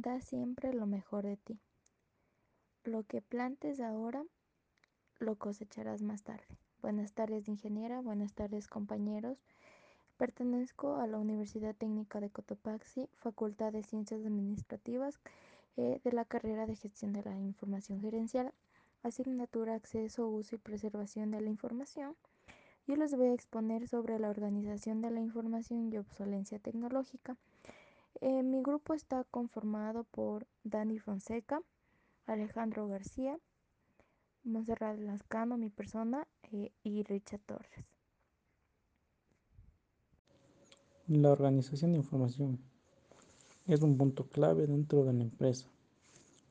da siempre lo mejor de ti. Lo que plantes ahora, lo cosecharás más tarde. Buenas tardes, ingeniera. Buenas tardes, compañeros. Pertenezco a la Universidad Técnica de Cotopaxi, Facultad de Ciencias Administrativas, eh, de la carrera de Gestión de la Información Gerencial, asignatura Acceso, Uso y Preservación de la Información. Yo les voy a exponer sobre la organización de la información y obsolencia tecnológica. Eh, mi grupo está conformado por Dani Fonseca, Alejandro García, Monserrat Lascano, mi persona, eh, y Richard Torres. La organización de información es un punto clave dentro de la empresa,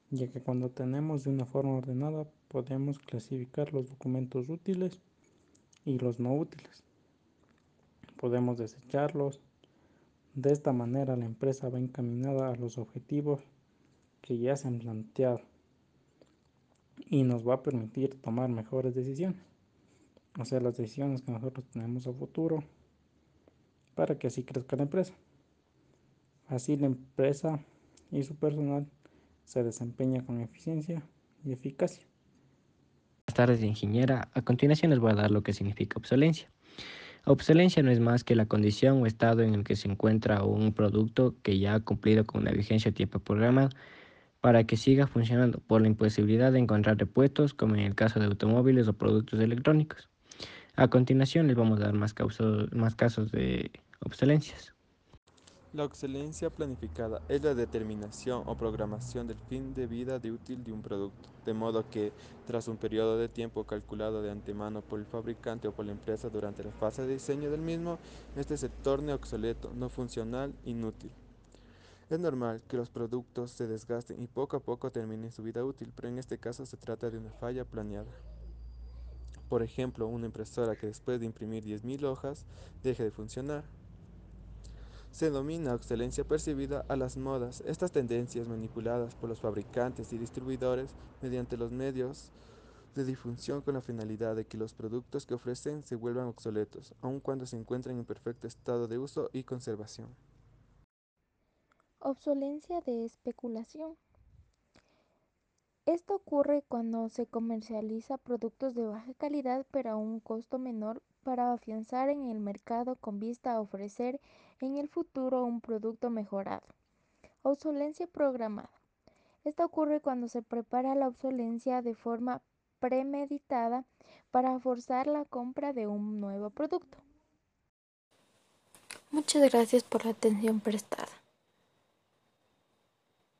ya que cuando tenemos de una forma ordenada podemos clasificar los documentos útiles y los no útiles. Podemos desecharlos. De esta manera la empresa va encaminada a los objetivos que ya se han planteado y nos va a permitir tomar mejores decisiones. O sea, las decisiones que nosotros tenemos a futuro para que así crezca la empresa. Así la empresa y su personal se desempeña con eficiencia y eficacia. Buenas tardes, ingeniera. A continuación les voy a dar lo que significa obsolencia. Obsolencia no es más que la condición o estado en el que se encuentra un producto que ya ha cumplido con una vigencia tiempo programado para que siga funcionando por la imposibilidad de encontrar repuestos, como en el caso de automóviles o productos electrónicos. A continuación les vamos a dar más, más casos de obsolencias. La obsolencia planificada es la determinación o programación del fin de vida útil de un producto, de modo que, tras un periodo de tiempo calculado de antemano por el fabricante o por la empresa durante la fase de diseño del mismo, este se torne obsoleto, no funcional, inútil. Es normal que los productos se desgasten y poco a poco terminen su vida útil, pero en este caso se trata de una falla planeada. Por ejemplo, una impresora que después de imprimir 10.000 hojas deje de funcionar. Se denomina excelencia percibida a las modas, estas tendencias manipuladas por los fabricantes y distribuidores mediante los medios de difusión con la finalidad de que los productos que ofrecen se vuelvan obsoletos, aun cuando se encuentren en perfecto estado de uso y conservación. Obsolencia de especulación. Esto ocurre cuando se comercializa productos de baja calidad pero a un costo menor para afianzar en el mercado con vista a ofrecer en el futuro un producto mejorado. Obsolencia programada. Esto ocurre cuando se prepara la obsolencia de forma premeditada para forzar la compra de un nuevo producto. Muchas gracias por la atención prestada.